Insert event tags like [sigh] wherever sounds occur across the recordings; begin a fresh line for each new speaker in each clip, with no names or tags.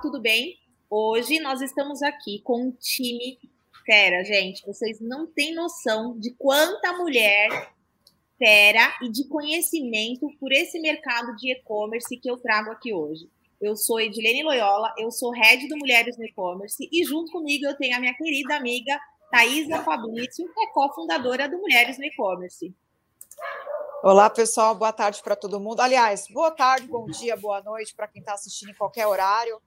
tudo bem? Hoje nós estamos aqui com um time fera, gente. Vocês não têm noção de quanta mulher fera e de conhecimento por esse mercado de e-commerce que eu trago aqui hoje. Eu sou Edilene Loyola, eu sou head do Mulheres no E-Commerce e junto comigo eu tenho a minha querida amiga Thaisa Fabrício, que é cofundadora do Mulheres no E-Commerce.
Olá, pessoal, boa tarde para todo mundo. Aliás, boa tarde, bom dia, boa noite para quem está assistindo em qualquer horário.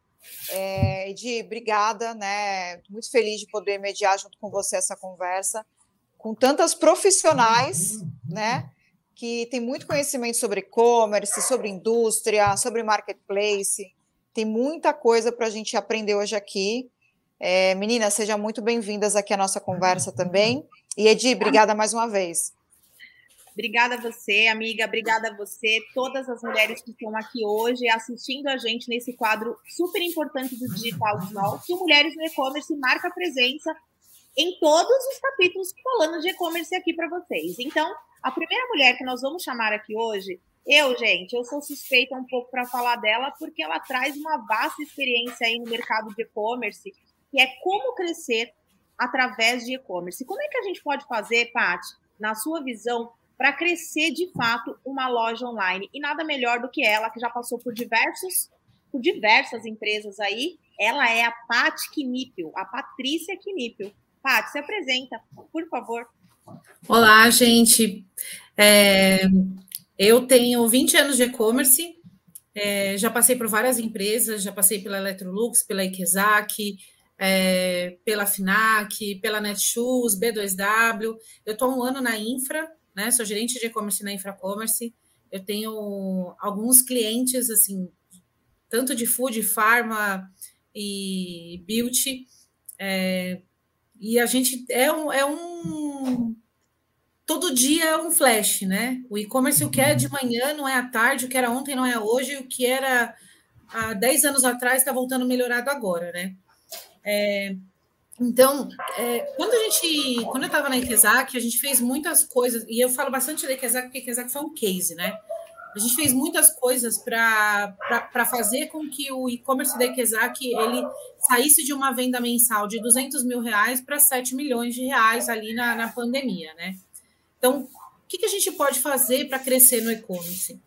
É, Edi, obrigada, né? Muito feliz de poder mediar junto com você essa conversa com tantas profissionais, né? Que tem muito conhecimento sobre e-commerce, sobre indústria, sobre marketplace. Tem muita coisa para a gente aprender hoje aqui. É, meninas, sejam muito bem-vindas aqui à nossa conversa também. E Edi, obrigada mais uma vez.
Obrigada a você, amiga. Obrigada a você, todas as mulheres que estão aqui hoje assistindo a gente nesse quadro super importante do Digital Small, que Mulheres no E-Commerce marca presença em todos os capítulos falando de e-commerce aqui para vocês. Então, a primeira mulher que nós vamos chamar aqui hoje, eu, gente, eu sou suspeita um pouco para falar dela, porque ela traz uma vasta experiência aí no mercado de e-commerce, que é como crescer através de e-commerce. Como é que a gente pode fazer, Paty, na sua visão, para crescer de fato uma loja online. E nada melhor do que ela, que já passou por diversos, por diversas empresas aí. Ela é a Paty Knipel, a Patrícia Knipel. Paty, se apresenta, por favor.
Olá, gente. É, eu tenho 20 anos de e-commerce, é, já passei por várias empresas, já passei pela Electrolux, pela Ikezak, é, pela FINAC, pela Netshoes, B2W. Eu estou um ano na Infra, né? Sou gerente de e-commerce na Infracommerce. Eu tenho alguns clientes, assim, tanto de food, pharma e beauty. É, e a gente é um, é um. Todo dia é um flash, né? O e-commerce, o que é de manhã não é à tarde, o que era ontem não é hoje, o que era há 10 anos atrás está voltando melhorado agora, né? É, então, é, quando a gente, quando eu estava na Ikezak, a gente fez muitas coisas, e eu falo bastante da Ikezak, porque a Ikezak foi um case, né? A gente fez muitas coisas para fazer com que o e-commerce da Ikezak ele saísse de uma venda mensal de 200 mil reais para 7 milhões de reais ali na, na pandemia, né? Então, o que, que a gente pode fazer para crescer no e-commerce?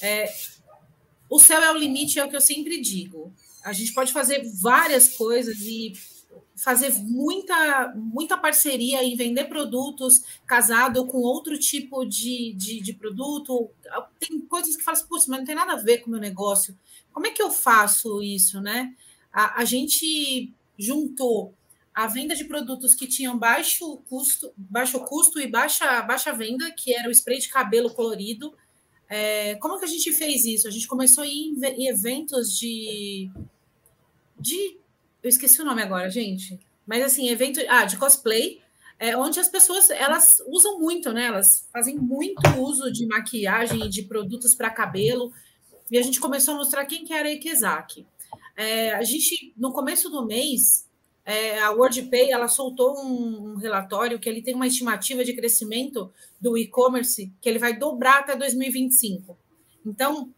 É, o céu é o limite, é o que eu sempre digo. A gente pode fazer várias coisas e fazer muita, muita parceria em vender produtos casado com outro tipo de, de, de produto. Tem coisas que falam assim, mas não tem nada a ver com o meu negócio. Como é que eu faço isso, né? A, a gente juntou a venda de produtos que tinham baixo custo, baixo custo e baixa, baixa venda, que era o spray de cabelo colorido. É, como que a gente fez isso? A gente começou a ir em eventos de, de eu esqueci o nome agora, gente. Mas assim, evento ah, de cosplay, é, onde as pessoas elas usam muito, né? Elas fazem muito uso de maquiagem e de produtos para cabelo. E a gente começou a mostrar quem que era a Ikezaki. É, a gente, no começo do mês, é, a WordPay ela soltou um, um, relatório que ele tem uma estimativa de crescimento do e-commerce que ele vai dobrar até 2025. Então,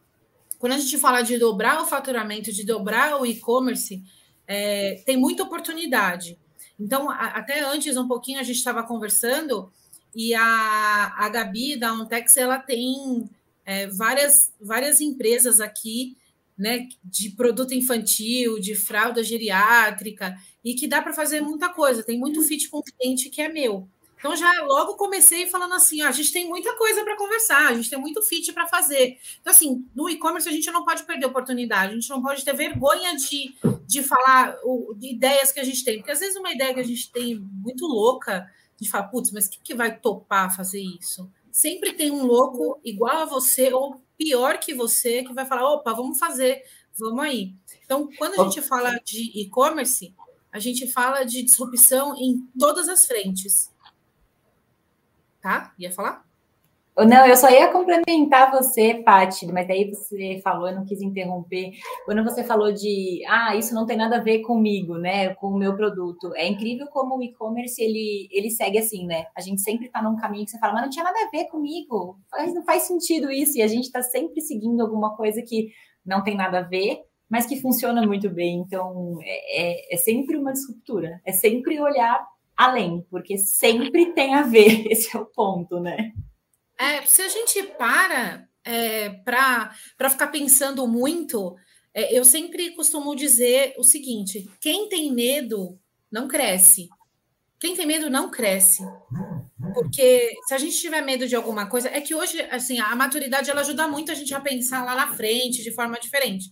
quando a gente fala de dobrar o faturamento, de dobrar o e-commerce, é, tem muita oportunidade. Então, a, até antes, um pouquinho, a gente estava conversando e a, a Gabi da Ontex, ela tem é, várias, várias empresas aqui, né, de produto infantil, de fralda geriátrica, e que dá para fazer muita coisa. Tem muito fit com cliente que é meu. Então, já logo comecei falando assim: ó, a gente tem muita coisa para conversar, a gente tem muito fit para fazer. Então, assim, no e-commerce a gente não pode perder oportunidade, a gente não pode ter vergonha de, de falar o, de ideias que a gente tem, porque às vezes uma ideia que a gente tem muito louca, a gente fala, putz, mas quem que vai topar fazer isso? Sempre tem um louco igual a você, ou pior que você, que vai falar: opa, vamos fazer, vamos aí. Então, quando a gente fala de e-commerce, a gente fala de disrupção em todas as frentes tá? Ia falar?
Não, eu só ia complementar você, Paty, mas daí você falou, eu não quis interromper. Quando você falou de, ah, isso não tem nada a ver comigo, né, com o meu produto. É incrível como o e-commerce, ele, ele segue assim, né? A gente sempre tá num caminho que você fala, mas não tinha nada a ver comigo. Mas não faz sentido isso. E a gente tá sempre seguindo alguma coisa que não tem nada a ver, mas que funciona muito bem. Então, é, é, é sempre uma disruptura, é sempre olhar além, porque sempre tem a ver, [laughs] esse é o ponto, né?
É, se a gente para é, para ficar pensando muito, é, eu sempre costumo dizer o seguinte: quem tem medo não cresce. Quem tem medo não cresce. Porque se a gente tiver medo de alguma coisa, é que hoje, assim, a maturidade ela ajuda muito a gente a pensar lá na frente de forma diferente.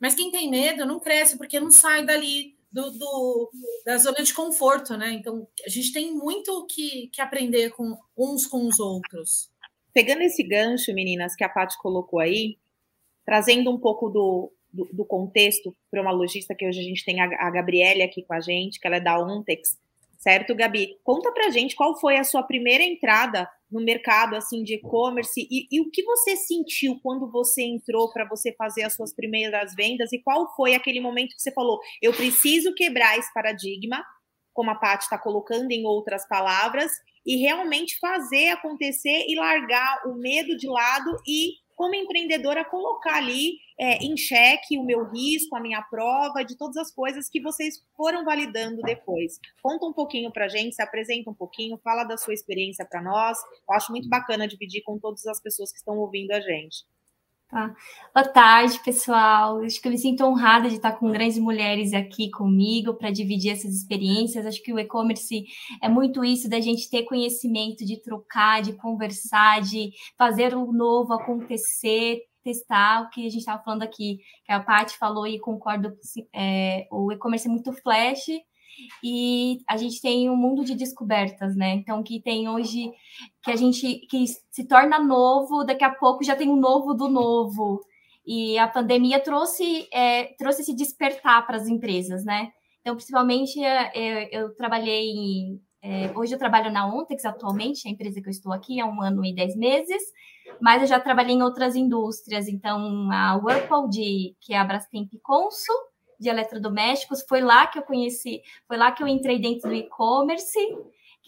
Mas quem tem medo não cresce, porque não sai dali do, do, da zona de conforto, né? Então, a gente tem muito que, que aprender com uns com os outros.
Pegando esse gancho, meninas, que a Paty colocou aí, trazendo um pouco do, do, do contexto para uma lojista que hoje a gente tem a, a Gabriele aqui com a gente, que ela é da Ontex, certo, Gabi? Conta pra gente qual foi a sua primeira entrada no mercado assim de e-commerce e, e, o que você sentiu quando você entrou para você fazer as suas primeiras vendas e qual foi aquele momento que você falou, eu preciso quebrar esse paradigma, como a Paty está colocando em outras palavras, e realmente fazer acontecer e largar o medo de lado e como empreendedora, colocar ali é, em xeque o meu risco, a minha prova, de todas as coisas que vocês foram validando depois. Conta um pouquinho para a gente, se apresenta um pouquinho, fala da sua experiência para nós. Eu acho muito bacana dividir com todas as pessoas que estão ouvindo a gente.
Tá. Boa tarde, pessoal. Acho que eu me sinto honrada de estar com grandes mulheres aqui comigo para dividir essas experiências. Acho que o e-commerce é muito isso da gente ter conhecimento, de trocar, de conversar, de fazer o novo acontecer, testar o que a gente estava falando aqui, que a Paty falou e concordo. É, o e-commerce é muito flash, e a gente tem um mundo de descobertas, né? Então, que tem hoje, que a gente, que se torna novo, daqui a pouco já tem um novo do novo. E a pandemia trouxe, é, trouxe esse despertar para as empresas, né? Então, principalmente, é, é, eu trabalhei em, é, hoje eu trabalho na Ontex atualmente, a empresa que eu estou aqui há um ano e dez meses, mas eu já trabalhei em outras indústrias, então a Whirlpool, de, que é a Brastemp Consul, de eletrodomésticos. Foi lá que eu conheci, foi lá que eu entrei dentro do e-commerce,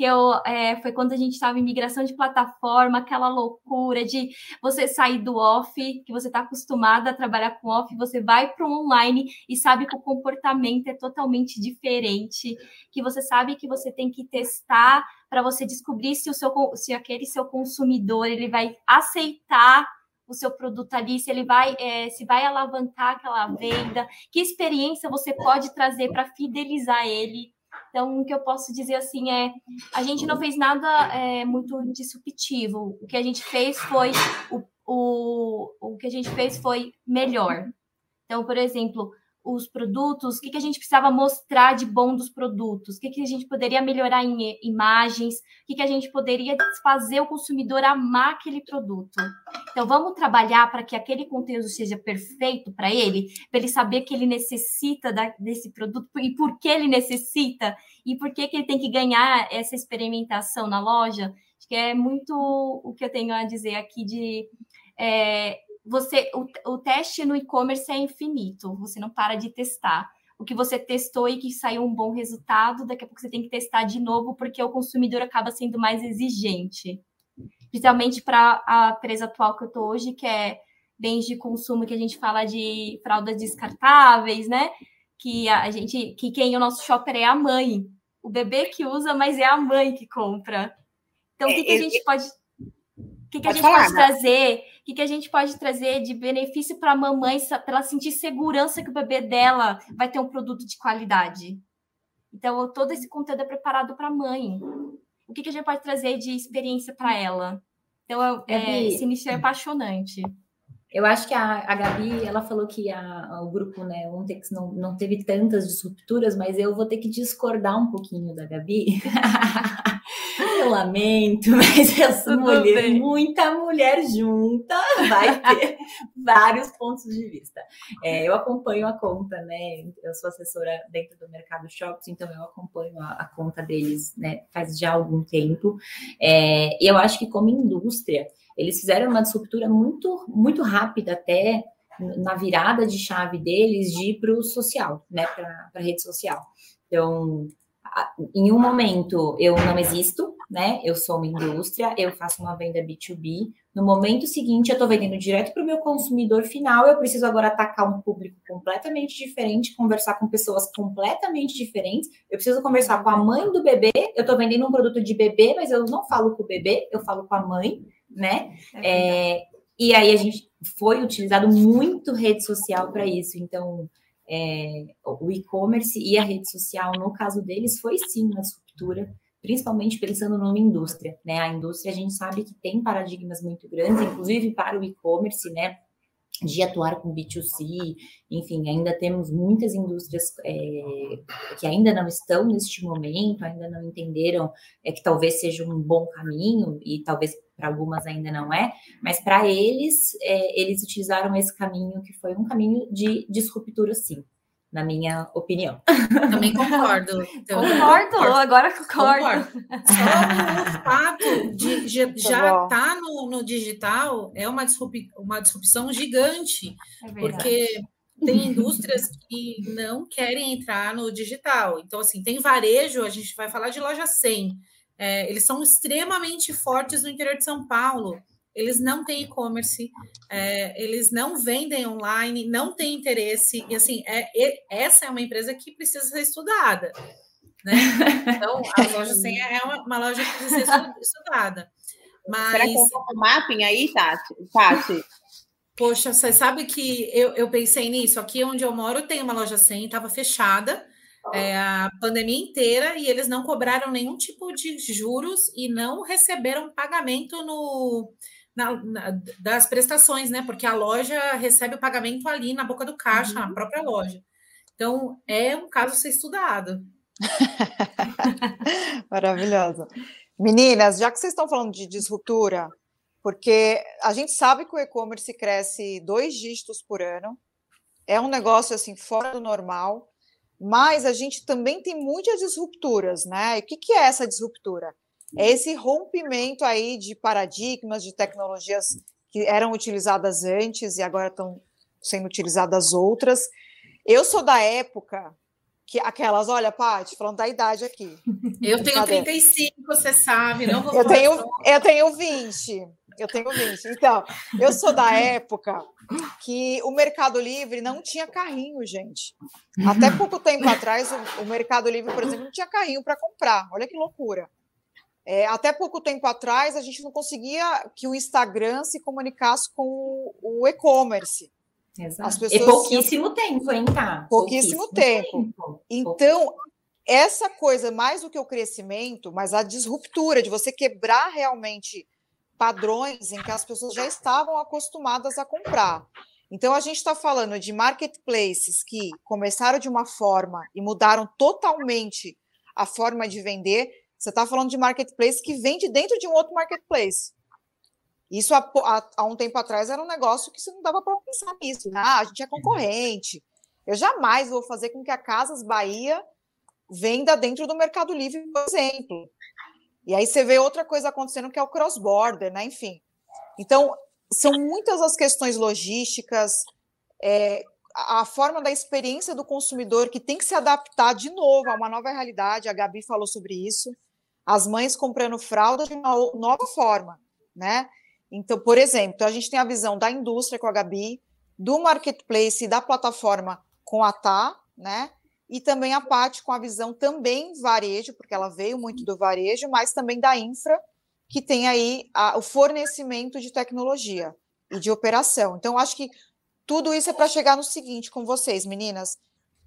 que eu é, foi quando a gente estava em migração de plataforma, aquela loucura de você sair do off, que você está acostumada a trabalhar com off, você vai para o online e sabe que o comportamento é totalmente diferente, que você sabe que você tem que testar para você descobrir se o seu se aquele seu consumidor ele vai aceitar o seu produto ali, se ele vai, é, se vai alavancar aquela venda, que experiência você pode trazer para fidelizar ele. Então, o que eu posso dizer assim é, a gente não fez nada é, muito disruptivo. O que a gente fez foi o, o, o que a gente fez foi melhor. Então, por exemplo, os produtos, o que, que a gente precisava mostrar de bom dos produtos, o que, que a gente poderia melhorar em imagens, o que, que a gente poderia fazer o consumidor amar aquele produto. Então, vamos trabalhar para que aquele conteúdo seja perfeito para ele, para ele saber que ele necessita da, desse produto e por que ele necessita e por que, que ele tem que ganhar essa experimentação na loja. Acho que é muito o que eu tenho a dizer aqui de. É, você o, o teste no e-commerce é infinito, você não para de testar. O que você testou e que saiu um bom resultado, daqui a pouco você tem que testar de novo, porque o consumidor acaba sendo mais exigente. Principalmente para a empresa atual que eu estou hoje, que é bens de consumo, que a gente fala de fraldas descartáveis, né? Que a gente, que quem é o nosso shopper é a mãe. O bebê que usa, mas é a mãe que compra. Então, o que, que a é, gente pode o que, que a gente falar, pode né? trazer? O que, que a gente pode trazer de benefício para a mamãe, para ela sentir segurança que o bebê dela vai ter um produto de qualidade? Então, todo esse conteúdo é preparado para a mãe. O que, que a gente pode trazer de experiência para ela? Então, é, esse início é apaixonante.
Eu acho que a, a Gabi, ela falou que a, o grupo, né, o Ontex não, não teve tantas disrupturas, mas eu vou ter que discordar um pouquinho da Gabi. [laughs] eu lamento, [laughs] mas essa mulher, bem. muita mulher junta, vai ter [laughs] vários pontos de vista. É, eu acompanho a conta, né? Eu sou assessora dentro do mercado shops, então eu acompanho a, a conta deles, né? Faz já algum tempo. É, e eu acho que como indústria, eles fizeram uma disruptura muito, muito rápida até na virada de chave deles de ir para o social, né? Para a rede social. Então, em um momento eu não existo, né? Eu sou uma indústria, eu faço uma venda B2B. No momento seguinte, eu estou vendendo direto para o meu consumidor final. Eu preciso agora atacar um público completamente diferente, conversar com pessoas completamente diferentes. Eu preciso conversar com a mãe do bebê. Eu estou vendendo um produto de bebê, mas eu não falo com o bebê, eu falo com a mãe, né? É, é e aí a gente foi utilizado muito rede social para isso. Então, é, o e-commerce e a rede social, no caso deles, foi sim uma disruptura principalmente pensando numa indústria, né? A indústria a gente sabe que tem paradigmas muito grandes, inclusive para o e-commerce, né? De atuar com B2C, enfim, ainda temos muitas indústrias é, que ainda não estão neste momento, ainda não entenderam é, que talvez seja um bom caminho, e talvez para algumas ainda não é, mas para eles, é, eles utilizaram esse caminho que foi um caminho de disruptura, sim na minha opinião.
Também [laughs] concordo.
Então, concordo, concordo, agora concordo. concordo.
Só o fato de, [laughs] de tá já estar tá no, no, digital é uma, disrup, uma disrupção gigante, é porque tem indústrias que não querem entrar no digital. Então, assim, tem varejo, a gente vai falar de loja 100. É, eles são extremamente fortes no interior de São Paulo eles não têm e-commerce, é, eles não vendem online, não têm interesse, e assim, é, é, essa é uma empresa que precisa ser estudada. Né? Então, a loja 100 é uma, uma, loja que precisa ser estudada. Mas...
Será que é um mapping aí, Tati? Tati?
Poxa, você sabe que eu, eu pensei nisso. Aqui onde eu moro tem uma loja 100, estava fechada é, a pandemia inteira e eles não cobraram nenhum tipo de juros e não receberam pagamento no, na, na, das prestações, né? Porque a loja recebe o pagamento ali na boca do caixa, uhum. na própria loja. Então, é um caso a ser estudado. [laughs]
Maravilhoso. Meninas, já que vocês estão falando de disruptura, porque a gente sabe que o e-commerce cresce dois dígitos por ano, é um negócio assim fora do normal, mas a gente também tem muitas disrupturas, né? E o que, que é essa disruptura? É esse rompimento aí de paradigmas, de tecnologias que eram utilizadas antes e agora estão sendo utilizadas outras. Eu sou da época que aquelas, olha, Paty, falando da idade aqui. [laughs]
Eu tenho 35, você sabe, não vou
eu tenho, eu tenho 20. Eu tenho 20. Então, eu sou da época que o Mercado Livre não tinha carrinho, gente. Até pouco tempo atrás, o, o Mercado Livre, por exemplo, não tinha carrinho para comprar. Olha que loucura. É, até pouco tempo atrás, a gente não conseguia que o Instagram se comunicasse com o, e-commerce.
As pessoas e pouquíssimo tempo, hein, tá?
Pouquíssimo, pouquíssimo tempo. tempo. Então, essa coisa, mais do que o crescimento, mas a disruptura de você quebrar realmente padrões em que as pessoas já estavam acostumadas a comprar. Então, a gente está falando de marketplaces que começaram de uma forma e mudaram totalmente a forma de vender. Você está falando de marketplace que vende dentro de um outro marketplace. Isso há, há, há um tempo atrás era um negócio que você não dava para pensar nisso. Né? Ah, a gente é concorrente. Eu jamais vou fazer com que a Casas Bahia venda dentro do Mercado Livre, por exemplo. E aí você vê outra coisa acontecendo que é o cross-border, né? Enfim. Então, são muitas as questões logísticas, é, a forma da experiência do consumidor que tem que se adaptar de novo a uma nova realidade. A Gabi falou sobre isso as mães comprando fralda de uma nova forma, né? Então, por exemplo, a gente tem a visão da indústria com a Gabi, do marketplace e da plataforma com a Tá, né? E também a Paty com a visão também varejo, porque ela veio muito do varejo, mas também da infra, que tem aí a, o fornecimento de tecnologia e de operação. Então, acho que tudo isso é para chegar no seguinte com vocês, meninas.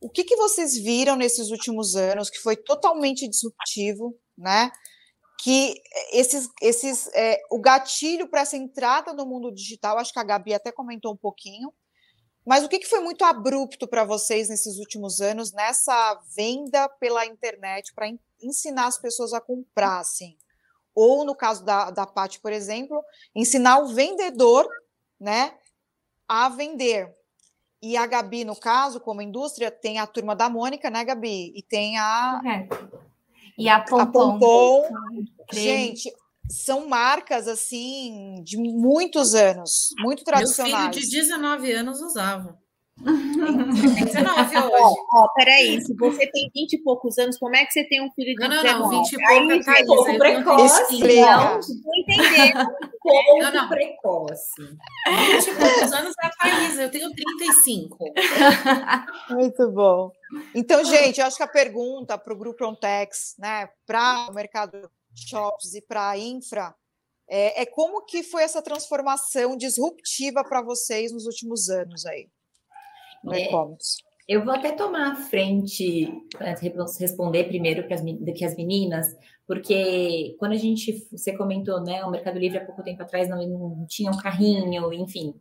O que, que vocês viram nesses últimos anos que foi totalmente disruptivo né? Que esses, esses, é, o gatilho para essa entrada no mundo digital, acho que a Gabi até comentou um pouquinho, mas o que, que foi muito abrupto para vocês nesses últimos anos nessa venda pela internet para ensinar as pessoas a comprar, assim? Ou no caso da, da Paty, por exemplo, ensinar o vendedor, né, a vender. E a Gabi, no caso, como indústria, tem a turma da Mônica, né, Gabi? E tem a.
E a Pompom. A
Pompom gente, são marcas assim de muitos anos, muito tradicionais.
Meu filho de 19 anos usava.
Tem 19 hoje. Ó, ó, peraí, se você tem 20 e poucos anos, como é que você tem um filho de
não, não,
19?
Não, 20 e pouco é Thaís,
pouco precoce. [laughs]
Não, não entender.
Pouco não, não. precoce.
20 e poucos anos é a Thaís, eu tenho 35.
Muito bom. Então, gente, eu acho que a pergunta para o Grupo Ontex, né, para o mercado shops e para a infra, é, é, como que foi essa transformação disruptiva para vocês nos últimos anos aí? No
é, e-commerce. Eu vou até tomar a frente para responder primeiro para as, que as meninas, porque quando a gente, você comentou, né, o Mercado Livre há pouco tempo atrás não, não tinha um carrinho, enfim.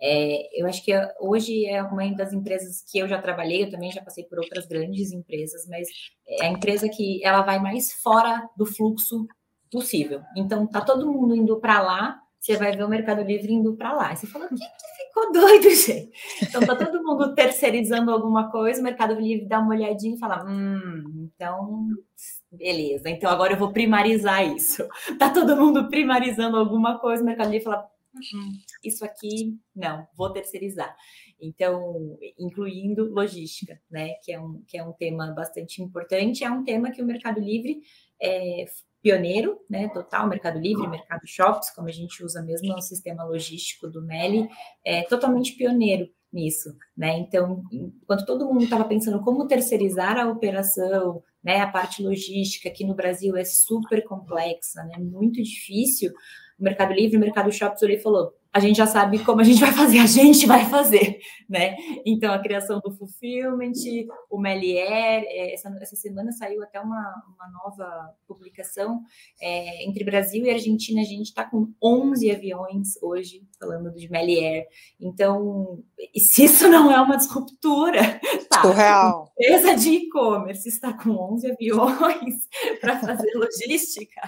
É, eu acho que hoje é uma das empresas que eu já trabalhei, eu também já passei por outras grandes empresas, mas é a empresa que ela vai mais fora do fluxo possível. Então, tá todo mundo indo para lá, você vai ver o Mercado Livre indo para lá. Você fala, que, que ficou doido, [laughs] gente? Então, tá todo mundo terceirizando alguma coisa, o Mercado Livre dá uma olhadinha e fala, hum, então, beleza, então agora eu vou primarizar isso. [laughs] Tá todo mundo primarizando alguma coisa, o Mercado Livre fala, hum, isso aqui, não, vou terceirizar. Então, incluindo logística, né, que é um, que é um tema bastante importante, é um tema que o Mercado Livre é, pioneiro, né, total, Mercado Livre, Mercado Shops, como a gente usa mesmo no sistema logístico do Meli, é totalmente pioneiro nisso, né? Então, enquanto todo mundo estava pensando como terceirizar a operação, né, a parte logística aqui no Brasil é super complexa, né, muito difícil. O Mercado Livre, o Mercado Shops, ele falou: a gente já sabe como a gente vai fazer, a gente vai fazer, né? Então, a criação do Fulfillment, o Melier, é, essa, essa semana saiu até uma, uma nova publicação é, entre Brasil e Argentina, a gente está com 11 aviões hoje falando de Melier. Então, se isso não é uma disruptura, tá?
Surreal.
Empresa de e-commerce está com 11 aviões [laughs] para fazer logística.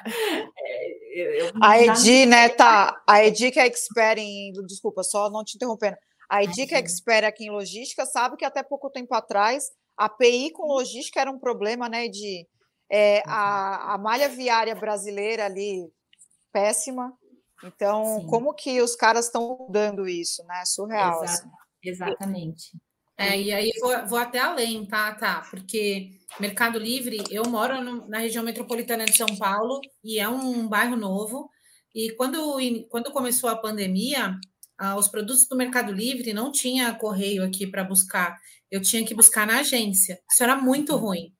É, eu, eu a Edi, né, tá? A Edi que é expert em. Desculpa, só não te interrompendo. A Edi, que é expert aqui em logística, sabe que até pouco tempo atrás a API com logística era um problema, né? De é, a, a malha viária brasileira ali péssima. Então, Sim. como que os caras estão mudando isso, né? Surreal.
Exato. Assim. Exatamente.
É, e aí vou, vou, até além, tá, tá? Porque Mercado Livre, eu moro no, na região metropolitana de São Paulo e é um bairro novo. E quando, quando começou a pandemia, ah, os produtos do Mercado Livre não tinha correio aqui para buscar. Eu tinha que buscar na agência. Isso era muito uhum. ruim.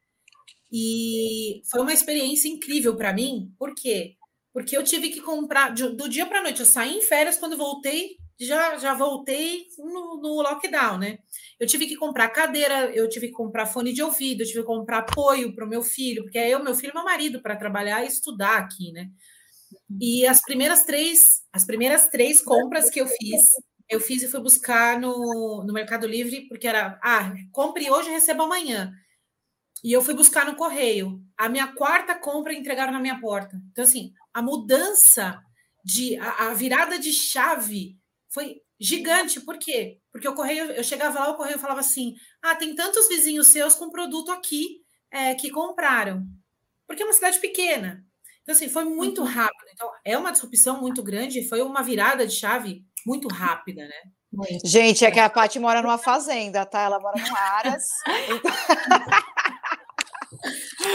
E foi uma experiência incrível para mim. Por quê? Porque eu tive que comprar do dia para noite. Eu saí em férias, quando voltei, já, já voltei no, no, lockdown, né? Eu tive que comprar cadeira, eu tive que comprar fone de ouvido, eu tive que comprar apoio para o meu filho, porque é eu, meu filho e meu marido para trabalhar e estudar aqui, né? E as primeiras três, as primeiras três compras que eu fiz, eu fiz e fui buscar no, no Mercado Livre, porque era, ah, compre hoje e receba amanhã. E eu fui buscar no correio. A minha quarta compra entregaram na minha porta. Então, assim, a mudança de a, a virada de chave foi gigante. Por quê? Porque o correio, eu chegava lá, o correio falava assim: ah, tem tantos vizinhos seus com produto aqui é, que compraram. Porque é uma cidade pequena. Então, assim, foi muito uhum. rápido. Então, é uma disrupção muito grande, foi uma virada de chave muito rápida, né?
Gente, é que a Paty mora numa fazenda, tá? Ela mora no Aras. Então... [laughs]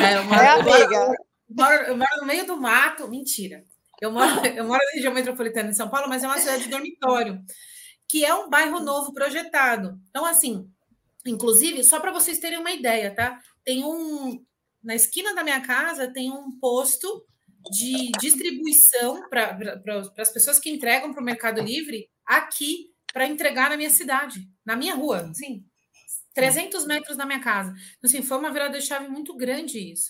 É, eu moro, é, amiga. Eu moro, eu, moro, no meio do mato. Mentira. Eu moro, eu moro na região metropolitana de São Paulo, mas é uma cidade de dormitório, que é um bairro novo projetado. Então, assim, inclusive, só para vocês terem uma ideia, tá? Tem um. Na esquina da minha casa tem um posto de distribuição para pra, as pessoas que entregam para o Mercado Livre aqui para entregar na minha cidade, na minha rua, sim, 300 metros da minha casa. Então, assim, foi uma virada de chave muito grande isso.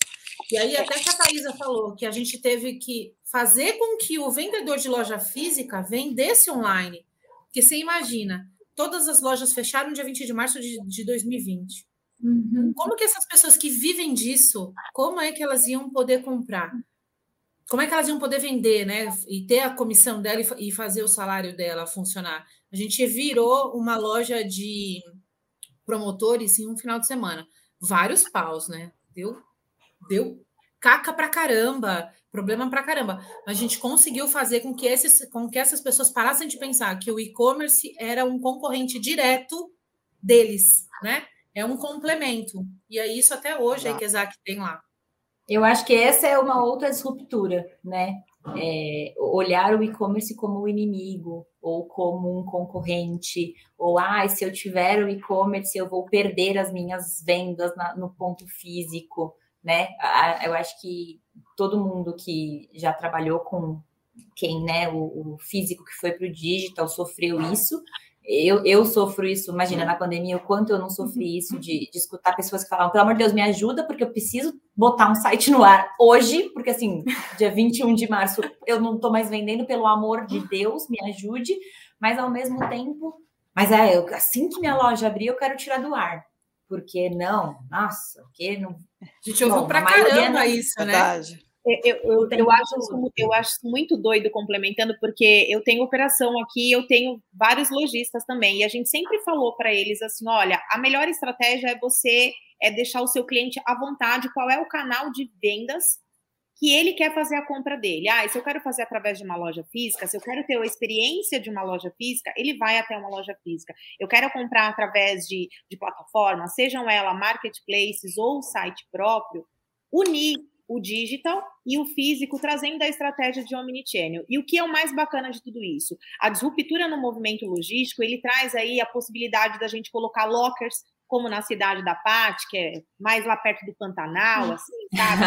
E aí, até que a Thaisa falou que a gente teve que fazer com que o vendedor de loja física vendesse online. Porque você imagina, todas as lojas fecharam dia 20 de março de, de 2020. Uhum. Como que essas pessoas que vivem disso, como é que elas iam poder comprar? como é que elas iam poder vender, né? E ter a comissão dela e fazer o salário dela funcionar. A gente virou uma loja de promotores em um final de semana. Vários paus, né? Deu, deu caca pra caramba, problema pra caramba. A gente conseguiu fazer com que, esses, com que essas pessoas parassem de pensar que o e-commerce era um concorrente direto deles, né? É um complemento. E é isso até hoje a Ikezak tem lá.
Eu acho que essa é uma outra disruptura, né? É, olhar o e-commerce como um inimigo ou como um concorrente, ou ah, se eu tiver o e-commerce eu vou perder as minhas vendas na, no ponto físico, né? Eu acho que todo mundo que já trabalhou com quem, né, o, o físico que foi para o digital sofreu isso eu, eu sofro isso, imagina, na pandemia, o quanto eu não sofri isso de, de escutar pessoas que falavam, pelo amor de Deus, me ajuda, porque eu preciso botar um site no ar hoje, porque assim, dia 21 de março eu não estou mais vendendo, pelo amor de Deus, me ajude, mas ao mesmo tempo, mas é, eu, assim que minha loja abrir, eu quero tirar do ar. Porque não, nossa, porque não.
A gente ouviu pra caramba isso, né? Verdade.
Eu, eu, eu, acho isso, eu acho muito doido complementando, porque eu tenho operação aqui, eu tenho vários lojistas também, e a gente sempre falou para eles assim: olha, a melhor estratégia é você é deixar o seu cliente à vontade, qual é o canal de vendas que ele quer fazer a compra dele. Ah, se eu quero fazer através de uma loja física, se eu quero ter a experiência de uma loja física, ele vai até uma loja física. Eu quero comprar através de, de plataformas, sejam elas marketplaces ou site próprio, unir o digital e o físico, trazendo a estratégia de omnichannel. E o que é o mais bacana de tudo isso? A disruptura no movimento logístico, ele traz aí a possibilidade da gente colocar lockers, como na cidade da Pati, que é mais lá perto do Pantanal, assim, sabe?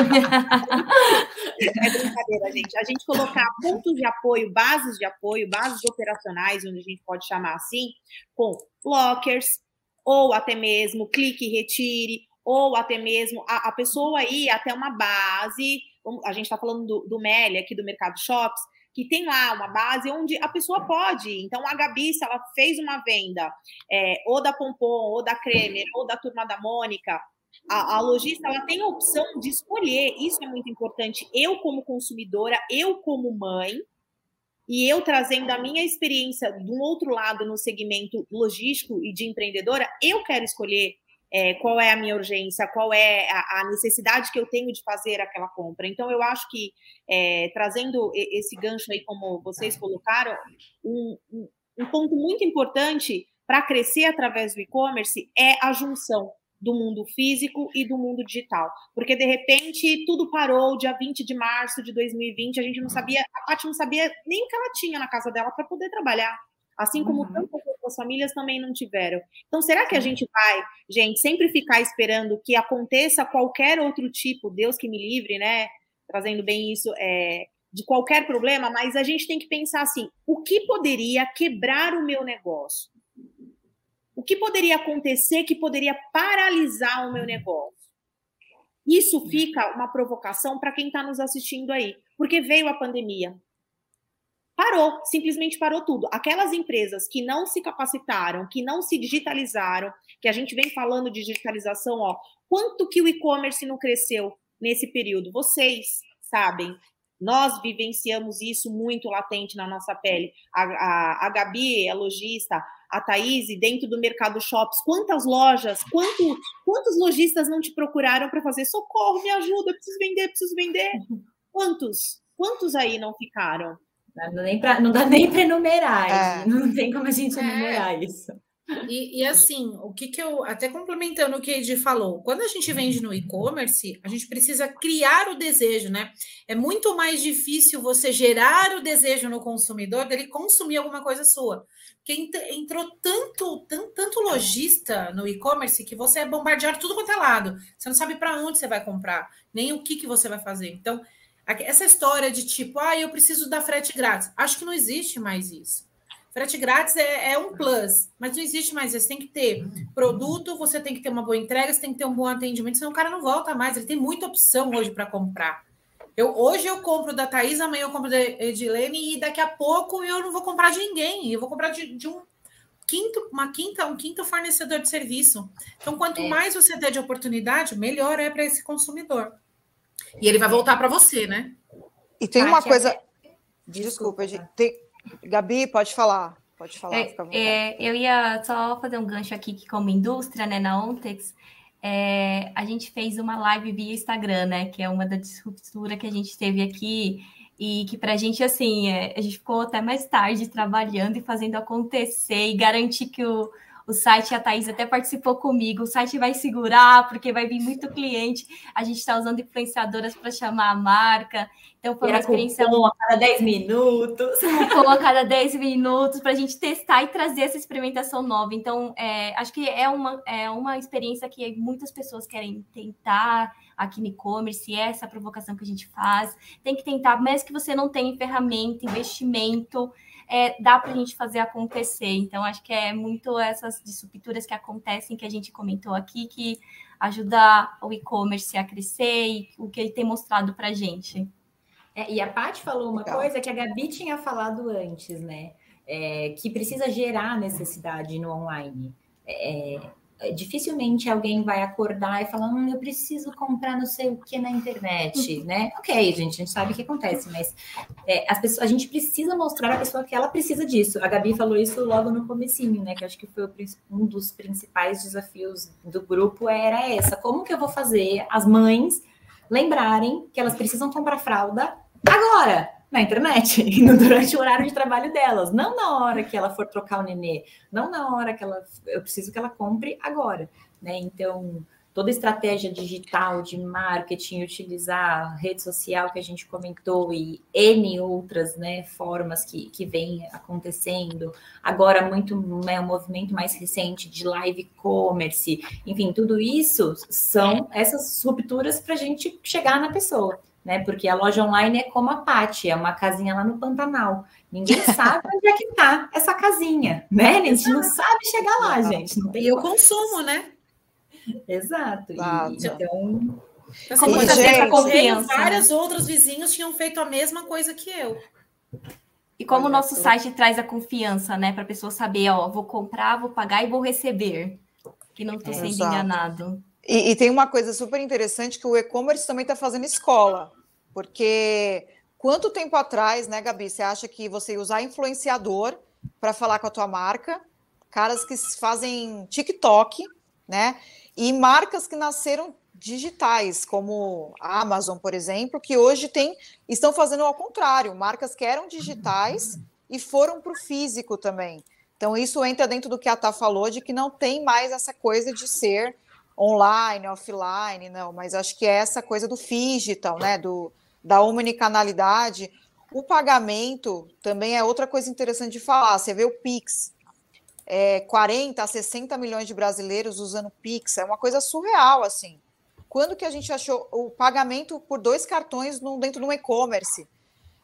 [laughs] é brincadeira, gente. A gente colocar pontos de apoio, bases de apoio, bases operacionais, onde a gente pode chamar assim, com lockers, ou até mesmo clique e retire, ou até mesmo a, a pessoa ir até uma base, a gente está falando do, do Meli aqui do Mercado Shops, que tem lá uma base onde a pessoa pode. Então, a Gabi, se ela fez uma venda, é, ou da Pompom, ou da Kremer, ou da Turma da Mônica, a, a lojista ela tem a opção de escolher. Isso é muito importante. Eu, como consumidora, eu, como mãe, e eu trazendo a minha experiência de um outro lado no segmento logístico e de empreendedora, eu quero escolher é, qual é a minha urgência, qual é a, a, necessidade que eu tenho de fazer aquela compra. Então, eu acho que, é, trazendo esse gancho aí, como vocês colocaram, um, um, um ponto muito importante para crescer através do e-commerce é a junção do mundo físico e do mundo digital. Porque, de repente, tudo parou dia 20 de março de 2020, a gente não sabia, a Paty não sabia nem o que ela tinha na casa dela para poder trabalhar. Assim como uhum. tantas outras famílias também não tiveram. Então, será que a gente vai, gente, sempre ficar esperando que aconteça qualquer outro tipo, Deus que me livre, né? Trazendo bem isso, é, de qualquer problema, mas a gente tem que pensar assim: o que poderia quebrar o meu negócio? O que poderia acontecer que poderia paralisar o meu negócio? Isso fica uma provocação para quem está nos assistindo aí, porque veio a pandemia, parou, simplesmente parou tudo. Aquelas empresas que não se capacitaram, que não se digitalizaram, que a gente vem falando de digitalização, ó, quanto que o e-commerce não cresceu nesse período? Vocês sabem. Nós vivenciamos isso muito latente na nossa pele. A, a, a Gabi, a lojista, a Thaís, dentro do mercado shops, quantas lojas, quanto, quantos lojistas não te procuraram para fazer socorro, me ajuda, preciso vender, preciso vender? Quantos? Quantos aí não ficaram?
Não dá [laughs] nem para não dá nem para enumerar, é. não tem como a gente é. enumerar é. isso.
E, e, assim, o que, que eu, até complementando o que a Edi falou, quando a gente vende no e-commerce, a gente precisa criar o desejo, né? É muito mais difícil você gerar o desejo no consumidor dele consumir alguma coisa sua. Porque entrou tanto, tanto, tanto lojista no e-commerce que você é bombardeado tudo quanto é lado. Você não sabe para onde você vai comprar, nem o que, que você vai fazer. Então, essa história de tipo, ah, eu preciso da frete grátis. Acho que não existe mais isso. Frete grátis é, é, um plus, mas não existe mais. Você tem que ter produto, você tem que ter uma boa entrega, você tem que ter um bom atendimento, senão o cara não volta mais. Ele tem muita opção hoje para comprar. Eu, hoje eu compro da Thaís, amanhã eu compro da Edilene e daqui a pouco eu não vou comprar de ninguém. Eu vou comprar de, de um quinto, uma quinta, um quinto fornecedor de serviço. Então, quanto é. mais você der de oportunidade, melhor é para esse consumidor. E ele vai voltar para você, né?
E tem uma coisa. É... Desculpa, gente. Tem... Gabi, pode falar. Pode falar.
É, é, eu ia só fazer um gancho aqui que, como indústria, né, na Ontex, é, a gente fez uma live via Instagram, né? Que é uma da disruptura que a gente teve aqui. E que para a gente, assim, é, a gente ficou até mais tarde trabalhando e fazendo acontecer e garantir que o, o site, a Thaís até participou comigo, o site vai segurar, porque vai vir muito cliente, a gente está usando influenciadoras para chamar a marca, então foi uma experiência...
Cupom a cada 10 minutos.
Cupom a cada 10 minutos, para a gente testar e trazer essa experimentação nova, então é, acho que é uma, é uma experiência que muitas pessoas querem tentar, aqui no e-commerce, é essa provocação que a gente faz. Tem que tentar, mesmo que você não tenha ferramenta, investimento, é, dá para a gente fazer acontecer. Então, acho que é muito essas disrupturas que acontecem, que a gente comentou aqui, que ajuda o e-commerce a crescer e o que ele tem mostrado para a gente.
É, e a Paty falou uma Legal. coisa que a Gabi tinha falado antes, né? É, que precisa gerar necessidade no online. É, é, dificilmente alguém vai acordar e falar, hum, eu preciso comprar não sei o que na internet, [laughs] né? Ok, gente, a gente sabe o que acontece, mas é, as pessoas, a gente precisa mostrar à pessoa que ela precisa disso. A Gabi falou isso logo no comecinho, né? Que acho que foi um dos principais desafios do grupo era essa. Como que eu vou fazer as mães lembrarem que elas precisam comprar fralda agora? Na internet, [laughs] durante o horário de trabalho delas, não na hora que ela for trocar o nenê, não na hora que ela eu preciso que ela compre agora, né? Então, toda estratégia digital de marketing, utilizar rede social que a gente comentou e N outras né, formas que, que vem acontecendo. Agora, muito né, um movimento mais recente de live commerce, enfim, tudo isso são essas rupturas para a gente chegar na pessoa né? Porque a loja online é como a Pati, é uma casinha lá no Pantanal. Ninguém [laughs] sabe onde é que está essa casinha, né? A gente não sabe chegar lá, gente. Não tem
e o consumo, né?
Exato. E, então.
Assim, Como gente, confiança, né? vários né? outros vizinhos tinham feito a mesma coisa que eu.
E como o nosso site traz a confiança, né, para a pessoa saber, ó, vou comprar, vou pagar e vou receber, que não estou é, sendo exato. enganado.
E, e, tem uma coisa super interessante que o e-commerce também está fazendo escola, porque quanto tempo atrás, né, Gabi, você acha que você ia usar influenciador para falar com a tua marca, caras que fazem TikTok, né, e marcas que nasceram digitais, como a Amazon, por exemplo, que hoje tem, estão fazendo ao contrário, marcas que eram digitais e foram para o físico também. Então, isso entra dentro do que a Tá falou, de que não tem mais essa coisa de ser online, offline, não, mas acho que é essa coisa do digital, né, do, da omnicanalidade. O pagamento também é outra coisa interessante de falar. Você vê o Pix, é, 40 a 60 milhões de brasileiros usando Pix, é uma coisa surreal, assim. Quando que a gente achou o pagamento por dois cartões no, dentro de um e-commerce?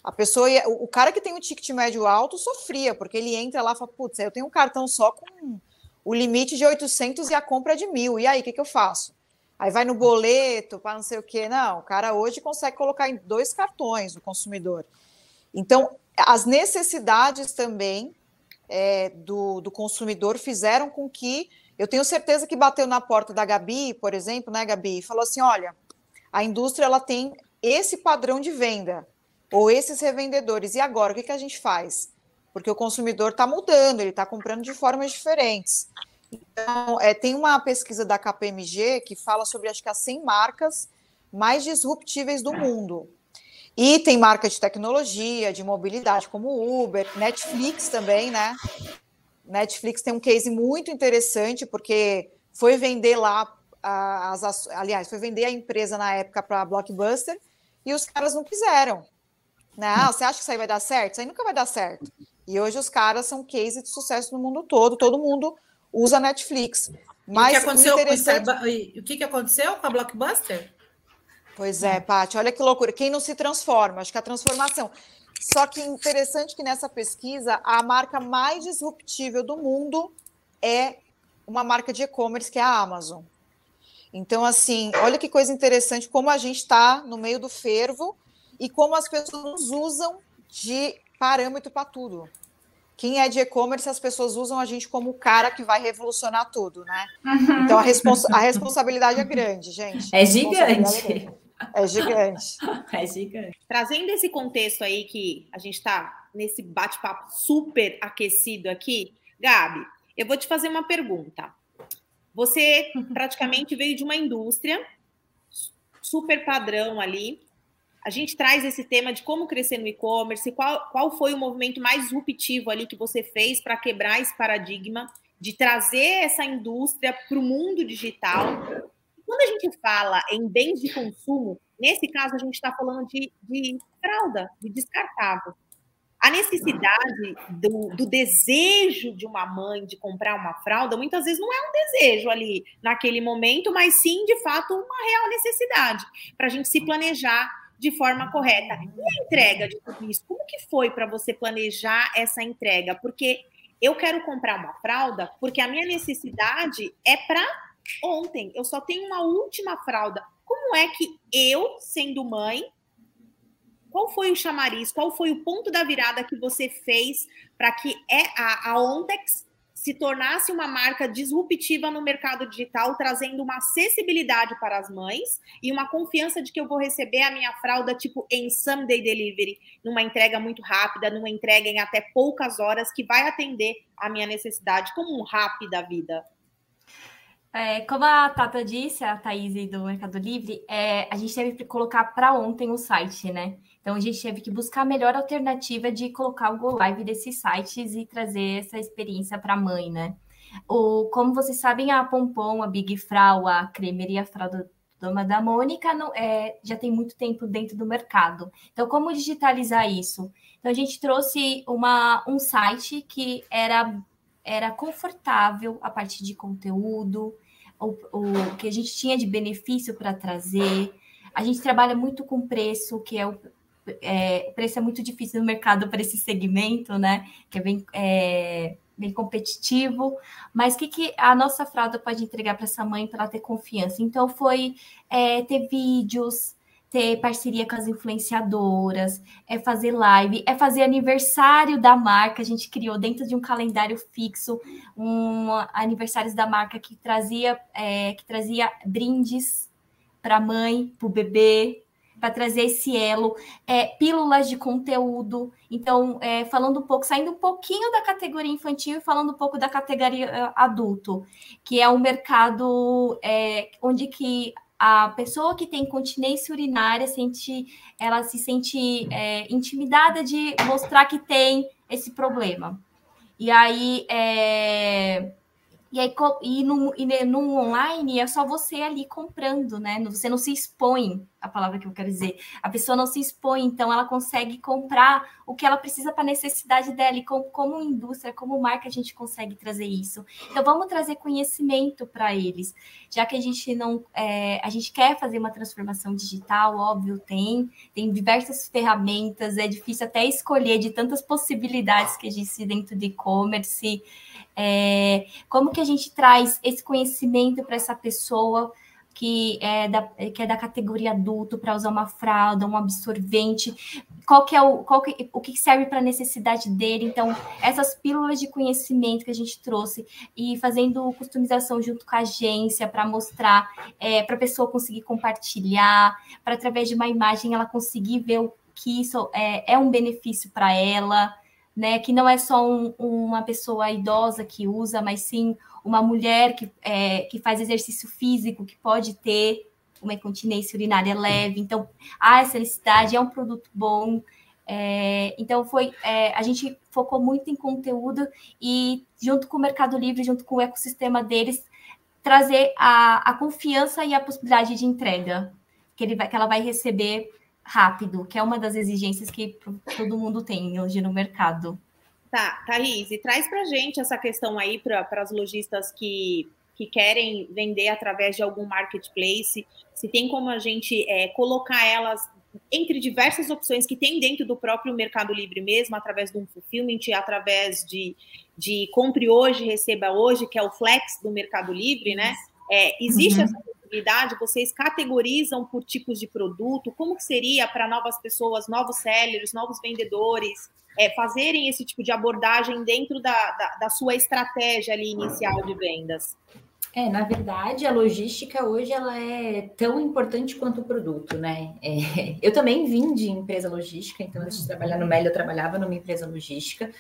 A pessoa, o, o cara que tem um ticket médio alto sofria, porque ele entra lá e fala, putz, eu tenho um cartão só com o limite de 800 e a compra de mil. E aí, o que, que eu faço? Aí vai no boleto para não sei o quê. Não, o cara hoje consegue colocar em dois cartões o consumidor. Então, as necessidades também é, do, do consumidor fizeram com que eu tenho certeza que bateu na porta da Gabi, por exemplo, né, Gabi, e falou assim: olha, a indústria ela tem esse padrão de venda, ou esses revendedores, e agora o que, que a gente faz? Porque o consumidor está mudando, ele está comprando de formas diferentes. Então, é, tem uma pesquisa da KPMG que fala sobre, acho que as 100 marcas mais disruptíveis do mundo. E tem marca de tecnologia, de mobilidade, como Uber, Netflix também, né? Netflix tem um case muito interessante, porque foi vender lá, as, aliás, foi vender a empresa na época para a Blockbuster e os caras não quiseram. Né? Ah, você acha que isso aí vai dar certo? Isso aí nunca vai dar certo. E hoje os caras são case de sucesso no mundo todo, todo mundo usa Netflix. Mas
o que aconteceu, interessante... com, o que, que aconteceu com a Blockbuster?
Pois é, Paty, olha que loucura. Quem não se transforma? Acho que a transformação. Só que interessante que nessa pesquisa, a marca mais disruptível do mundo é uma marca de e-commerce, que é a Amazon. Então, assim, olha que coisa interessante, como a gente está no meio do fervo e como as pessoas usam de parâmetro para tudo. Quem é de e-commerce, as pessoas usam a gente como o cara que vai revolucionar tudo, né? Uhum. Então a, respons a responsabilidade é grande, gente.
É gigante.
É gigante. [laughs]
É gigante.
Trazendo esse contexto aí que a gente está nesse bate-papo super aquecido aqui, Gabi, eu vou te fazer uma pergunta. Você praticamente veio de uma indústria super padrão ali, a gente traz esse tema de como crescer no e-commerce, qual, qual foi o movimento mais disruptivo ali que você fez para quebrar esse paradigma de trazer essa indústria para o mundo digital. Quando a gente fala em bens de consumo, nesse caso a gente está falando de, de fralda, de descartável. A necessidade do, do, desejo de uma mãe de comprar uma fralda, muitas vezes não é um desejo ali naquele momento, mas sim, de fato, uma real necessidade para a gente se planejar de forma correta. E a entrega de tudo isso? Como que foi para você planejar essa entrega? Porque eu quero comprar uma fralda porque a minha necessidade é para ontem. Eu só tenho uma última fralda. Como é que eu, sendo mãe, qual foi o chamariz? Qual foi o ponto da virada que você fez para que é a, a Ontex se tornasse uma marca disruptiva no mercado digital, trazendo uma acessibilidade para as mães e uma confiança de que eu vou receber a minha fralda tipo em Sunday Delivery, numa entrega muito rápida, numa entrega em até poucas horas, que vai atender a minha necessidade como um rap da vida.
É, como a Tata disse, a Thaís do Mercado Livre, é, a gente teve que colocar para ontem o site, né? Então a gente teve que buscar a melhor alternativa de colocar o Go Live desses sites e trazer essa experiência para a mãe, né? O, como vocês sabem, a Pompom, a Big Frau, a Cremer e a Fralda Doma da Mônica não, é, já tem muito tempo dentro do mercado. Então, como digitalizar isso? Então, a gente trouxe uma, um site que era, era confortável a partir de conteúdo, o, o que a gente tinha de benefício para trazer. A gente trabalha muito com preço, que é o é, preço é muito difícil no mercado para esse segmento, né? Que é bem, é, bem competitivo. Mas o que, que a nossa fralda pode entregar para essa mãe para ela ter confiança? Então, foi é, ter vídeos, ter parceria com as influenciadoras, é fazer live, é fazer aniversário da marca. A gente criou dentro de um calendário fixo um aniversários da marca que trazia é, que trazia brindes para a mãe, para o bebê, para trazer esse elo, é, pílulas de conteúdo. Então, é, falando um pouco, saindo um pouquinho da categoria infantil e falando um pouco da categoria é, adulto, que é um mercado é, onde que a pessoa que tem incontinência urinária sente, ela se sente é, intimidada de mostrar que tem esse problema. E aí, é, e aí e no, e no online é só você ali comprando, né? Você não se expõe a palavra que eu quero dizer. A pessoa não se expõe, então ela consegue comprar o que ela precisa para a necessidade dela. E como, como indústria, como marca, a gente consegue trazer isso. Então vamos trazer conhecimento para eles, já que a gente não, é, a gente quer fazer uma transformação digital, óbvio, tem, tem diversas ferramentas, é difícil até escolher de tantas possibilidades que existe dentro de e-commerce. É, como que a gente traz esse conhecimento para essa pessoa? Que é da, que é da categoria adulto para usar uma fralda, um absorvente, qual que é o, qual que, o que serve para a necessidade dele. Então, essas pílulas de conhecimento que a gente trouxe e fazendo customização junto com a agência para mostrar, é, para a pessoa conseguir compartilhar, para através de uma imagem ela conseguir ver o que isso é, é um benefício para ela né? Que não é só um, uma pessoa idosa que usa, mas sim uma mulher que, é, que faz exercício físico, que pode ter uma incontinência urinária leve. Então, há essa necessidade, é um produto bom. É, então, foi é, a gente focou muito em conteúdo e, junto com o Mercado Livre, junto com o ecossistema deles, trazer a, a confiança e a possibilidade de entrega que, ele vai, que ela vai receber rápido, que é uma das exigências que todo mundo tem hoje no mercado.
Tá, Thaís, e traz para gente essa questão aí para as lojistas que, que querem vender através de algum marketplace, se tem como a gente é, colocar elas entre diversas opções que tem dentro do próprio Mercado Livre mesmo, através de um fulfillment, através de, de compre hoje, receba hoje, que é o flex do Mercado Livre, né? É, existe uhum. essa Vocês categorizam por tipos de produto? Como que seria para novas pessoas, novos sellers, novos vendedores, é, fazerem esse tipo de abordagem dentro da, da, da, sua estratégia ali inicial de vendas?
É, na verdade, a logística hoje ela é tão importante quanto o produto, né? É, eu também vim de empresa logística, então antes de trabalhar no Meli, eu trabalhava numa empresa logística.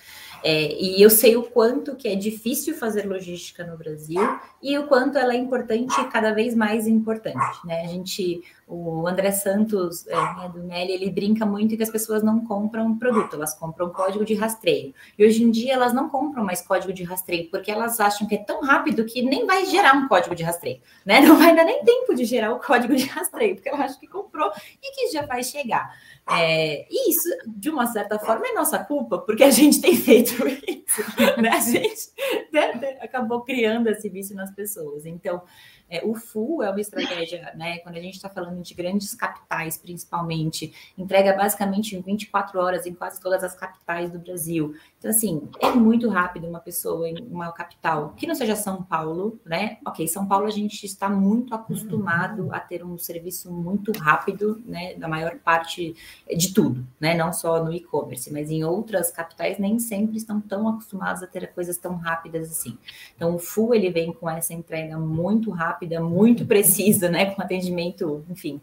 É, e eu sei o quanto que é difícil fazer logística no Brasil e o quanto ela é importante e cada vez mais importante, né? A gente, o André Santos, é, né, do Meli, ele brinca muito que as pessoas não compram produto, elas compram código de rastreio. E hoje em dia elas não compram mais código de rastreio, porque elas acham que é tão rápido que nem vai gerar um código de rastreio, né? Não vai dar nem tempo de gerar o código de rastreio, porque ela acha que comprou e que já vai chegar. É, e isso, de uma certa forma, é nossa culpa, porque a gente tem feito [laughs] isso, né? A gente né, acabou criando esse vício nas pessoas. Então, é, o full é uma estratégia, né? Quando a gente está falando de grandes capitais, principalmente, entrega basicamente em 24 horas em quase todas as capitais do Brasil. Então, assim, é muito rápido uma pessoa em uma capital que não seja São Paulo, né? Ok, São Paulo a gente está muito acostumado a ter um serviço muito rápido, né? Da maior parte de tudo, né? Não só no e-commerce, mas em outras capitais nem sempre estão tão acostumados a ter coisas tão rápidas assim. Então, o full ele vem com essa entrega muito rápida muito precisa, né? Com atendimento, enfim.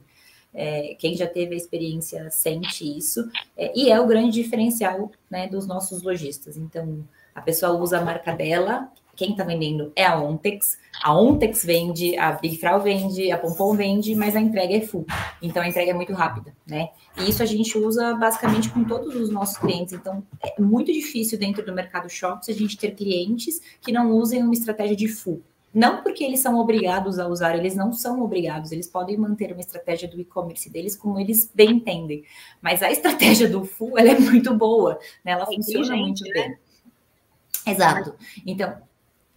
É, quem já teve a experiência sente isso, é, e é o grande diferencial né, dos nossos lojistas. Então, a pessoa usa a marca dela, quem está vendendo é a Ontex, a Ontex vende, a Big Frau vende, a Pompom vende, mas a entrega é full. Então a entrega é muito rápida, né? E isso a gente usa basicamente com todos os nossos clientes. Então é muito difícil dentro do mercado shops a gente ter clientes que não usem uma estratégia de full. Não porque eles são obrigados a usar, eles não são obrigados, eles podem manter uma estratégia do e-commerce deles como eles bem entendem. Mas a estratégia do full ela é muito boa, né? ela é funciona muito né? bem. Exato. Então,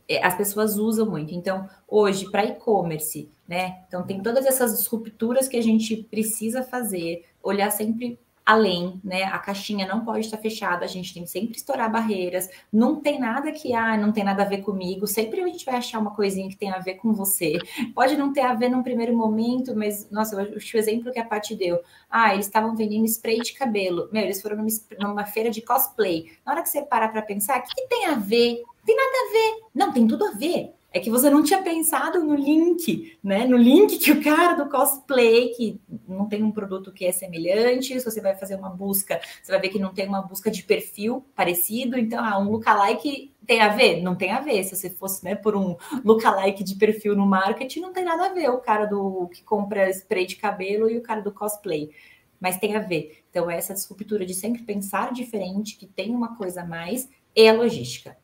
é, as pessoas usam muito. Então, hoje, para e-commerce, né? Então, tem todas essas rupturas que a gente precisa fazer, olhar sempre além, né? A caixinha não pode estar fechada, a gente tem que sempre estourar barreiras. Não tem nada que, ah, não tem nada a ver comigo. Sempre a gente vai achar uma coisinha que tem a ver com você. Pode não ter a ver num primeiro momento, mas, nossa, o exemplo que a Paty deu. Ah, eles estavam vendendo spray de cabelo. Meu, eles foram numa, numa feira de cosplay. Na hora que você parar para pensar, o que, que tem a ver? Tem nada a ver. Não, tem tudo a ver é que você não tinha pensado no link, né? No link que o cara do cosplay, que não tem um produto que é semelhante, se você vai fazer uma busca, você vai ver que não tem uma busca de perfil parecido, então, ah, um lookalike tem a ver? Não tem a ver. Se você fosse, né, por um lookalike de perfil no marketing, não tem nada a ver o cara do que compra spray de cabelo e o cara do cosplay. Mas tem a ver. Então, essa disruptura de sempre pensar diferente, que tem uma coisa a mais, é a logística.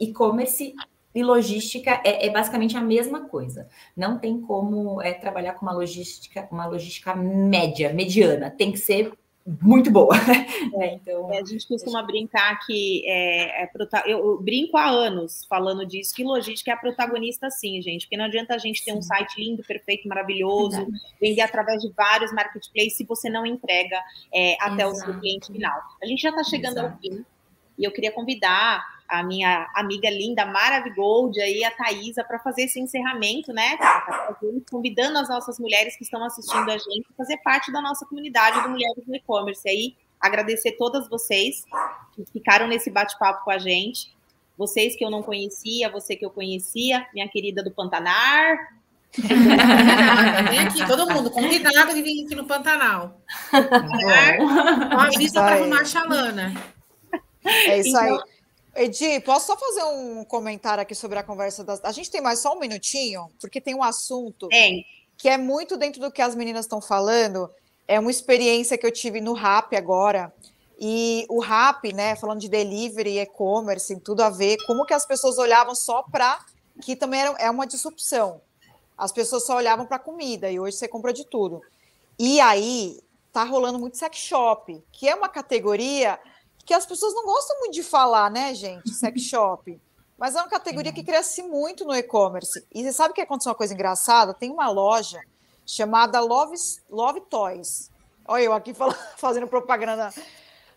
E-commerce e logística é, é, basicamente a mesma coisa. Não tem como é, trabalhar com uma logística, uma logística média, mediana. Tem que ser muito boa. [laughs]
É, então, é, a gente costuma brincar que é, é eu, eu, brinco há anos falando disso, que logística é a protagonista, sim, gente, porque não adianta a gente ter sim. um site lindo, perfeito, maravilhoso, Verdade. vender através de vários marketplaces se você não entrega é, até Exato. o seu cliente final. A gente já está chegando Exato. ao fim e eu queria convidar a minha amiga linda, Maravigold, aí, a Thaisa, para fazer esse encerramento, né, convidando as nossas mulheres que estão assistindo a gente a fazer parte da nossa comunidade do Mulheres no E-Commerce. Aí, agradecer todas vocês que ficaram nesse bate-papo com a gente. Vocês que eu não conhecia, você que eu conhecia, minha querida do Pantanar.
Vem [laughs] aqui, todo mundo convidado de vir aqui no Pantanal. Pantanar. Avisa para arrumar a chalana.
É isso então, aí. Edi, posso só fazer um comentário aqui sobre a conversa das. A gente tem mais só um minutinho, porque tem um assunto
tem.
que é muito dentro do que as meninas estão falando. É uma experiência que eu tive no RAP agora. E o RAP, né, falando de delivery, e-commerce, tem tudo a ver, como que as pessoas olhavam só para. que também era, é uma disrupção. As pessoas só olhavam para comida e hoje você compra de tudo. E aí tá rolando muito sex shop, que é uma categoria que as pessoas não gostam muito de falar, né, gente? Sex shop. Mas é uma categoria que cresce muito no e-commerce. E você sabe que aconteceu uma coisa engraçada? Tem uma loja chamada Love, Love Toys. Olha eu aqui falando, [laughs] fazendo propaganda.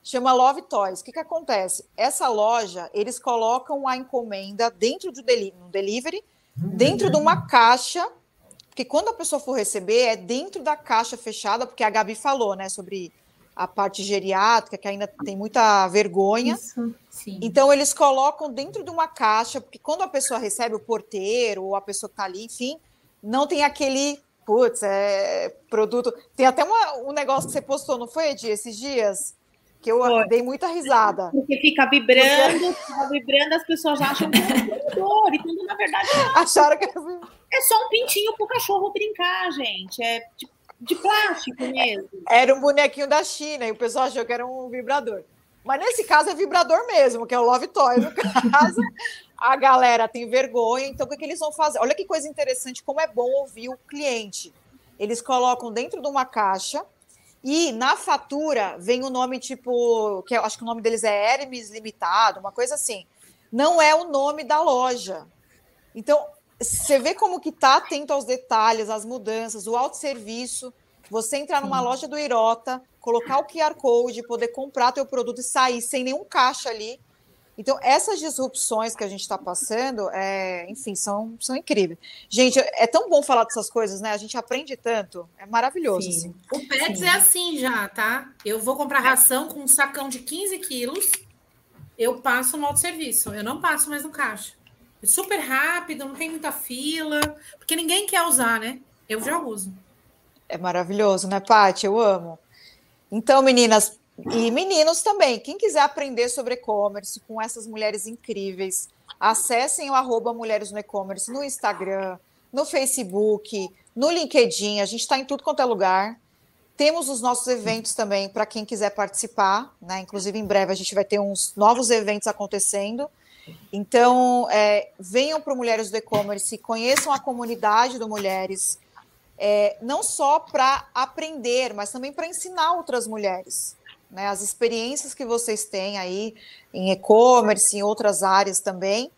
Chama Love Toys. O que, que acontece? Essa loja, eles colocam a encomenda dentro do deli no delivery, dentro de uma caixa, porque quando a pessoa for receber, é dentro da caixa fechada, porque a Gabi falou, né, sobre a parte geriátrica, que ainda tem muita vergonha. Isso, então, eles colocam dentro de uma caixa, porque quando a pessoa recebe o porteiro ou a pessoa que está ali, enfim, não tem aquele, putz, é produto. Tem até uma, um negócio que você postou, não foi, Edi, esses dias? Que eu foi. dei muita risada.
Porque fica vibrando, porque... fica vibrando, as pessoas acham que é dor, e tudo, na verdade, não. [laughs]
Acharam que
é só um pintinho para o cachorro brincar, gente. É tipo de plástico mesmo.
Era um bonequinho da China e o pessoal achou que era um vibrador. Mas nesse caso é vibrador mesmo, que é o Love Toy. No [laughs] caso, a galera tem vergonha, então o que, que eles vão fazer? Olha que coisa interessante, como é bom ouvir o cliente. Eles colocam dentro de uma caixa e na fatura vem o nome tipo, que eu acho que o nome deles é Hermes Limitado, uma coisa assim. Não é o nome da loja. Então, você vê como que tá atento aos detalhes, às mudanças, o autosserviço. Você entrar numa Sim. loja do Irota, colocar o QR Code, poder comprar teu produto e sair sem nenhum caixa ali. Então, essas disrupções que a gente está passando, é, enfim, são, são incríveis. Gente, é tão bom falar dessas coisas, né? A gente aprende tanto. É maravilhoso. Assim.
O Pets Sim. é assim já, tá? Eu vou comprar ração com um sacão de 15 quilos, eu passo no autosserviço. Eu não passo mais no caixa super rápido, não tem muita fila, porque ninguém quer usar, né? Eu já uso.
É maravilhoso, né, Paty? Eu amo. Então, meninas e meninos também, quem quiser aprender sobre e-commerce com essas mulheres incríveis, acessem o arroba Mulheres no E-Commerce no Instagram, no Facebook, no LinkedIn, a gente está em tudo quanto é lugar. Temos os nossos eventos também para quem quiser participar, né? Inclusive, em breve a gente vai ter uns novos eventos acontecendo. Então, é, venham para Mulheres do E-Commerce, conheçam a comunidade do Mulheres, é, não só para aprender, mas também para ensinar outras mulheres. Né, as experiências que vocês têm aí em e-commerce, em outras áreas também,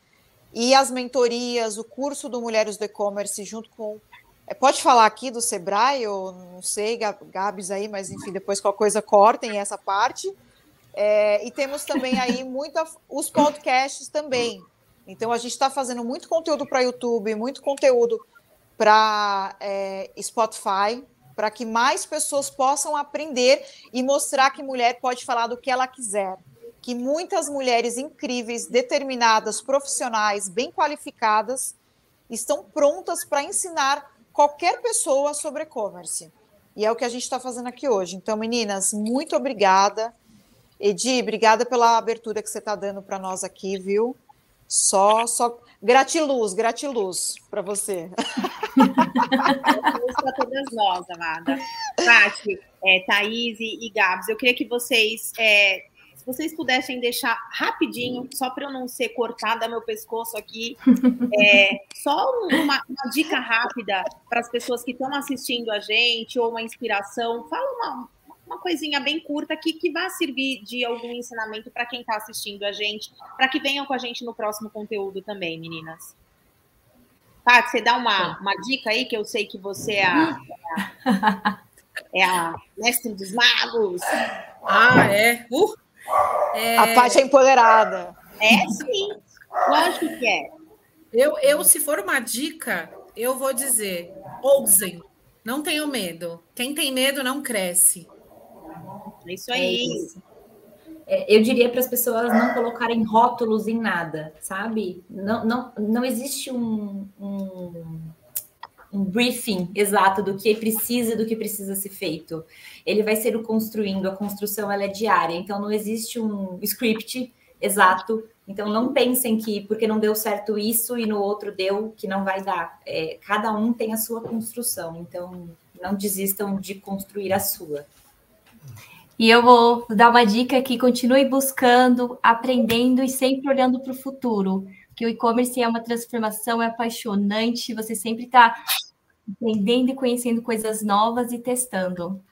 e as mentorias, o curso do Mulheres do E-Commerce, junto com. É, pode falar aqui do Sebrae, ou não sei, Gabs aí, mas enfim, depois qualquer coisa cortem essa parte. É, e temos também aí muita, os podcasts também. Então a gente está fazendo muito conteúdo para YouTube, muito conteúdo para é, Spotify, para que mais pessoas possam aprender e mostrar que mulher pode falar do que ela quiser. Que muitas mulheres incríveis, determinadas, profissionais, bem qualificadas, estão prontas para ensinar qualquer pessoa sobre e-commerce. E é o que a gente está fazendo aqui hoje. Então, meninas, muito obrigada. Edi, obrigada pela abertura que você está dando para nós aqui, viu? Só, só gratiluz, gratiluz para você. [laughs]
Para todas nós, amada. Paty, é, Thaís e, e Gabs, eu queria que vocês, é, se vocês pudessem deixar rapidinho, só para eu não ser cortada meu pescoço aqui, é, só uma, uma dica rápida para as pessoas que estão assistindo a gente, ou uma inspiração. Fala uma, uma coisinha bem curta aqui que vai servir de algum ensinamento para quem está assistindo a gente, para que venham com a gente no próximo conteúdo também, meninas. Tá, você dá uma, uma dica aí, que eu sei que você é a, é a, é a [laughs] mestre dos magos.
Ah, é? Uh,
é... A parte é empoderada.
É, sim. Lógico que é.
Eu, eu, se for uma dica, eu vou dizer: ousem, não tenham medo. Quem tem medo não cresce.
É isso aí. É isso.
É, eu diria para as pessoas não colocarem rótulos em nada, sabe? Não, não, não existe um, um, um briefing exato do que precisa do que precisa ser feito. Ele vai ser o construindo, a construção ela é diária, então não existe um script exato. Então não pensem que porque não deu certo isso e no outro deu que não vai dar. É, cada um tem a sua construção, então não desistam de construir a sua.
E eu vou dar uma dica que continue buscando, aprendendo e sempre olhando para o futuro. Que o e-commerce é uma transformação, é apaixonante, você sempre está aprendendo e conhecendo coisas novas e testando.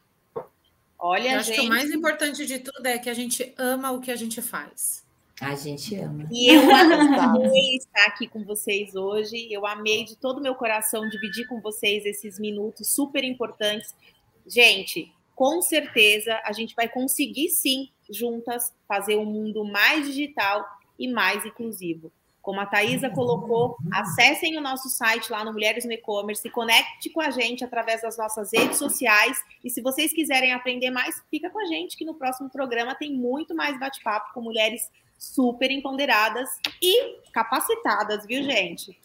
Olha, eu acho gente... que o mais importante de tudo é que a gente ama o que a gente faz.
A gente ama.
E eu amei estar aqui com vocês hoje. Eu amei de todo o meu coração dividir com vocês esses minutos super importantes. Gente, com certeza a gente vai conseguir sim, juntas, fazer um mundo mais digital e mais inclusivo. Como a Thaisa colocou, acessem o nosso site lá no Mulheres no E-Commerce, conecte com a gente através das nossas redes sociais. E se vocês quiserem aprender mais, fica com a gente, que no próximo programa tem muito mais bate-papo com mulheres super empoderadas e capacitadas, viu, gente?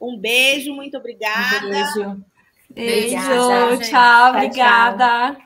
Um beijo, muito obrigada.
Um beijo.
Beijo, obrigada, tchau, obrigada.